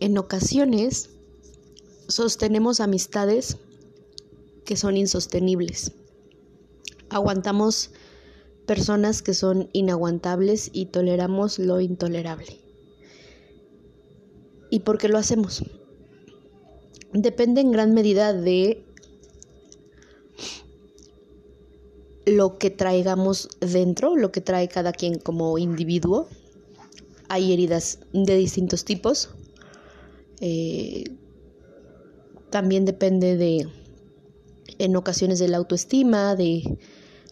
en ocasiones sostenemos amistades que son insostenibles. Aguantamos personas que son inaguantables y toleramos lo intolerable. ¿Y por qué lo hacemos? Depende en gran medida de lo que traigamos dentro, lo que trae cada quien como individuo. Hay heridas de distintos tipos. Eh, también depende de, en ocasiones, de la autoestima, de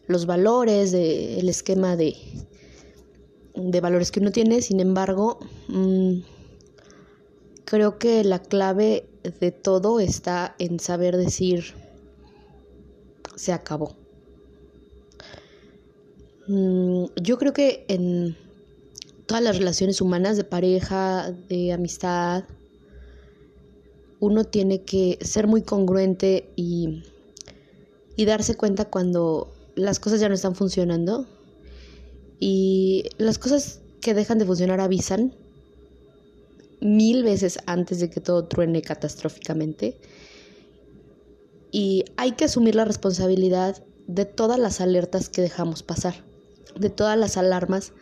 los valores, del esquema de, de valores que uno tiene. Sin embargo, mm, creo que la clave de todo está en saber decir, se acabó. Mm, yo creo que en todas las relaciones humanas de pareja, de amistad, uno tiene que ser muy congruente y, y darse cuenta cuando las cosas ya no están funcionando. Y las cosas que dejan de funcionar avisan mil veces antes de que todo truene catastróficamente. Y hay que asumir la responsabilidad de todas las alertas que dejamos pasar, de todas las alarmas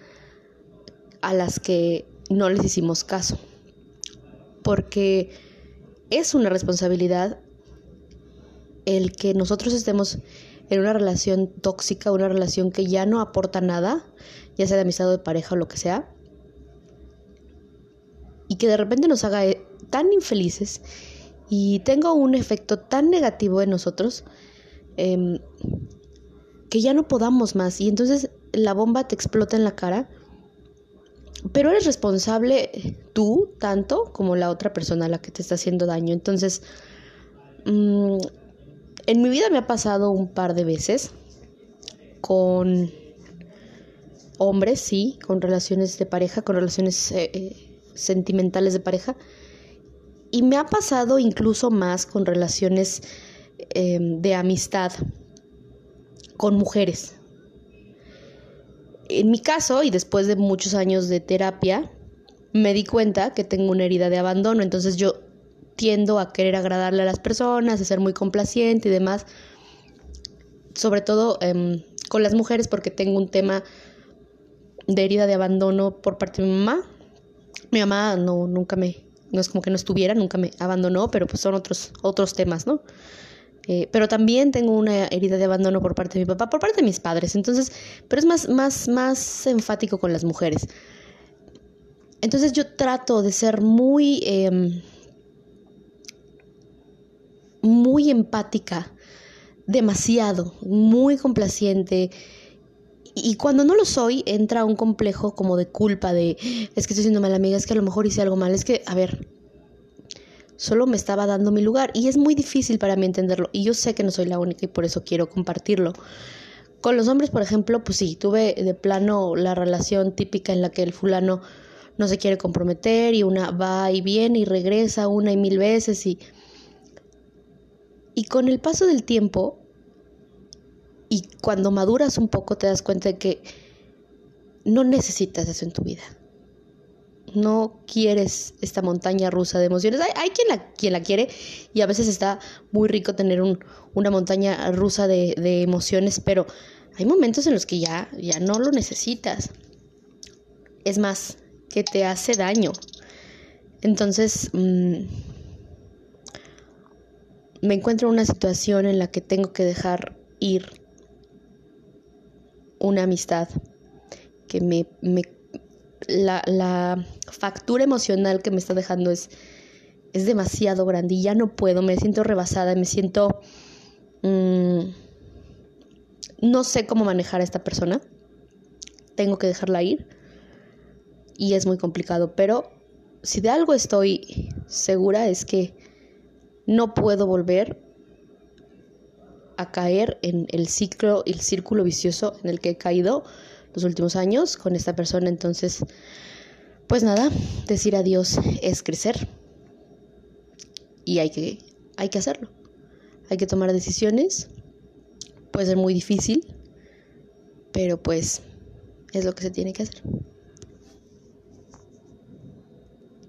a las que no les hicimos caso, porque es una responsabilidad el que nosotros estemos en una relación tóxica, una relación que ya no aporta nada, ya sea de amistad o de pareja o lo que sea, y que de repente nos haga eh, tan infelices y tenga un efecto tan negativo en nosotros em, que ya no podamos más. Y entonces la bomba te explota en la cara pero eres responsable tú tanto como la otra persona a la que te está haciendo daño. Entonces, mm, en mi vida me ha pasado un par de veces con hombres, sí, con relaciones de pareja, con relaciones eh, eh, sentimentales de pareja. Y me ha pasado incluso más con relaciones em, de amistad con mujeres. En mi caso, y después de muchos años de terapia, me di cuenta que tengo una herida de abandono, entonces yo tiendo a querer agradarle a las personas, a ser muy complaciente y demás, sobre todo em, con las mujeres porque tengo un tema de herida de abandono por parte de mi mamá. Mi mamá no nunca me no es como que no estuviera, nunca me abandonó, pero pues son otros otros temas, ¿no? Eh, pero también tengo una herida de abandono por parte de mi papá, por parte de mis padres. Entonces, pero es más, más, más enfático con las mujeres. Entonces yo trato de ser muy, em, muy empática, demasiado, muy complaciente. Y cuando no lo soy, entra un complejo como de culpa, de es que estoy siendo mala amiga, es que a lo mejor hice algo mal, es que, a ver, solo me estaba dando mi lugar y es muy difícil para mí entenderlo y yo sé que no soy la única y por eso quiero compartirlo. Con los hombres, por ejemplo, pues sí, tuve de plano la relación típica en la que el fulano no se quiere comprometer y una va y viene y regresa una y mil veces y y con el paso del tiempo y cuando maduras un poco te das cuenta de que no necesitas eso en tu vida no quieres esta montaña rusa de emociones. Hay, quien, la, quien la quiere y a veces está muy rico tener un, una montaña rusa de, emociones, pero hay momentos en los que ya, ya no lo necesitas. Es más, que te hace daño. Entonces, mm, me encuentro en una situación en la que tengo que dejar ir una amistad que me, me la, la factura emocional que me está dejando es, es demasiado grande y ya no puedo, me siento rebasada, me siento... Mm, no sé cómo manejar a esta persona, tengo que dejarla ir y es muy complicado, pero si de algo estoy segura es que no puedo volver a caer en el ciclo, el círculo vicioso en el que he caído los últimos años con esta persona. Entonces, pues nada, decir adiós es crecer y hay que, hay que hacerlo. Hay que tomar decisiones. Puede ser muy difícil, pero pues es lo que se tiene que hacer.